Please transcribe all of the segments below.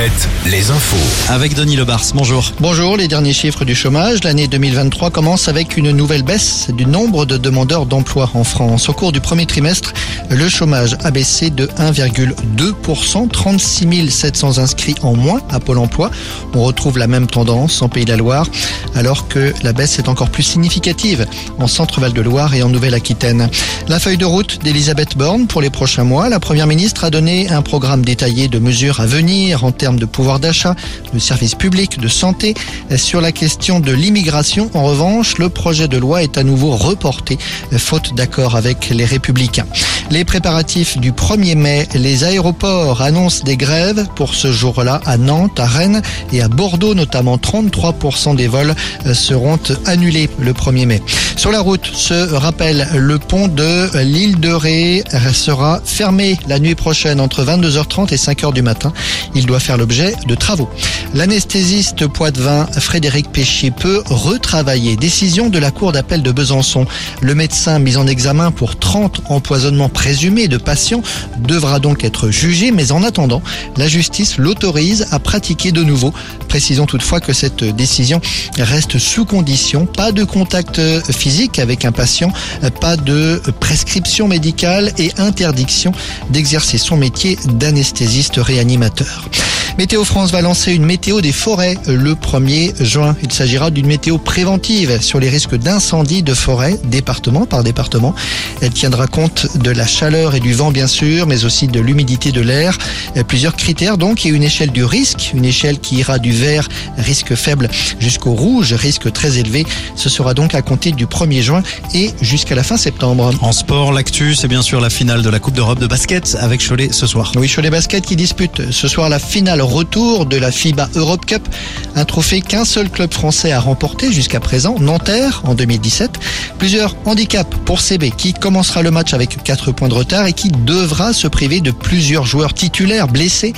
Alouette, les infos. Avec Denis Lebars, bonjour. Bonjour, les derniers chiffres du chômage. L'année 2023 commence avec une nouvelle baisse du nombre de demandeurs d'emploi en France. Au cours du premier trimestre, le chômage a baissé de 1,2%, 36 700 inscrits en moins à Pôle emploi. On retrouve la même tendance en Pays de la Loire, alors que la baisse est encore plus significative en Centre-Val de Loire et en Nouvelle-Aquitaine. La feuille de route d'Elisabeth Borne pour les prochains mois, la Première ministre a donné un programme détaillé de mesures à venir en termes de pouvoir d'achat, de services publics, de santé. Sur la question de l'immigration, en revanche, le projet de loi est à nouveau reporté, faute d'accord avec les républicains. Les préparatifs du 1er mai, les aéroports annoncent des grèves pour ce jour-là à Nantes, à Rennes et à Bordeaux notamment. 33% des vols seront annulés le 1er mai. Sur la route, ce rappel, le pont de l'île de Ré sera fermé la nuit prochaine entre 22h30 et 5h du matin. Il doit faire l'objet de travaux. L'anesthésiste poitevin Frédéric Péchier peut retravailler. Décision de la Cour d'appel de Besançon. Le médecin mis en examen pour 30 empoisonnements présumés de patients devra donc être jugé, mais en attendant, la justice l'autorise à pratiquer de nouveau. Précisons toutefois que cette décision reste sous condition. Pas de contact physique avec un patient, pas de prescription médicale et interdiction d'exercer son métier d'anesthésiste réanimateur. Météo France va lancer une météo des forêts le 1er juin. Il s'agira d'une météo préventive sur les risques d'incendie de forêt, département par département. Elle tiendra compte de la chaleur et du vent bien sûr, mais aussi de l'humidité de l'air. Plusieurs critères donc et une échelle du risque, une échelle qui ira du vert, risque faible, jusqu'au rouge, risque très élevé. Ce sera donc à compter du 1er juin et jusqu'à la fin septembre. En sport, l'actu, c'est bien sûr la finale de la Coupe d'Europe de basket avec Cholet ce soir. Oui, Cholet Basket qui dispute ce soir la finale retour de la FIBA Europe Cup, un trophée qu'un seul club français a remporté jusqu'à présent, Nanterre en 2017. Plusieurs handicaps pour CB qui commencera le match avec 4 points de retard et qui devra se priver de plusieurs joueurs titulaires blessés.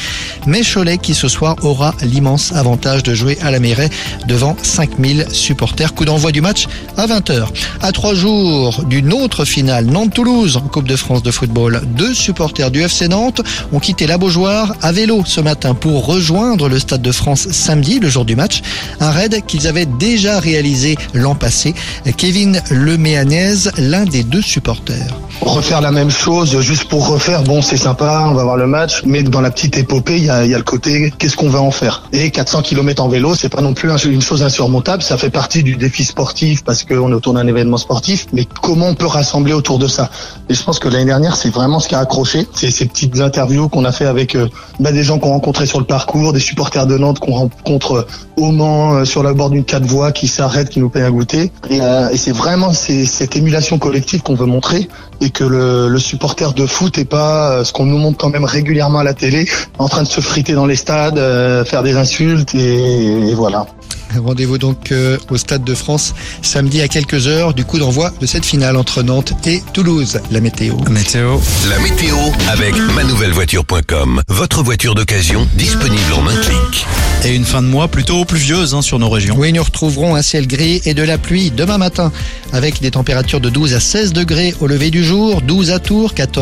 Mais Cholet qui ce soir aura l'immense avantage de jouer à la mairie devant 5000 supporters. Coup d'envoi du match à 20h. À trois jours d'une autre finale, Nantes-Toulouse en Coupe de France de football. Deux supporters du FC Nantes ont quitté la Beaujoire à vélo ce matin pour rejoindre le Stade de France samedi, le jour du match. Un raid qu'ils avaient déjà réalisé l'an passé. Kevin Leméanez, l'un des deux supporters. Refaire la même chose juste pour refaire, bon c'est sympa, on va voir le match, mais dans la petite épopée, il y a, y a, le côté qu'est-ce qu'on va en faire? Et 400 km en vélo, c'est pas non plus une chose insurmontable, ça fait partie du défi sportif parce qu'on est autour d'un événement sportif, mais comment on peut rassembler autour de ça? Et je pense que l'année dernière, c'est vraiment ce qui a accroché, c'est ces petites interviews qu'on a fait avec euh, bah, des gens qu'on rencontrait sur le parcours, des supporters de Nantes qu'on rencontre au Mans euh, sur le bord d'une quatre voies qui s'arrêtent, qui nous payent à goûter. Et, euh, et c'est vraiment cette émulation collective qu'on veut montrer que le, supporter de foot est pas ce qu'on nous montre quand même régulièrement à la télé, en train de se friter dans les stades, euh, faire des insultes et voilà. Rendez-vous donc euh, au Stade de France samedi à quelques heures du coup d'envoi de cette finale entre Nantes et Toulouse. La météo. Météo. La météo avec manouvellevoiture.com. Votre voiture d'occasion disponible en un clic. Et une fin de mois plutôt pluvieuse hein, sur nos régions. Oui, nous retrouverons un ciel gris et de la pluie demain matin avec des températures de 12 à 16 degrés au lever du jour, 12 à Tours, 14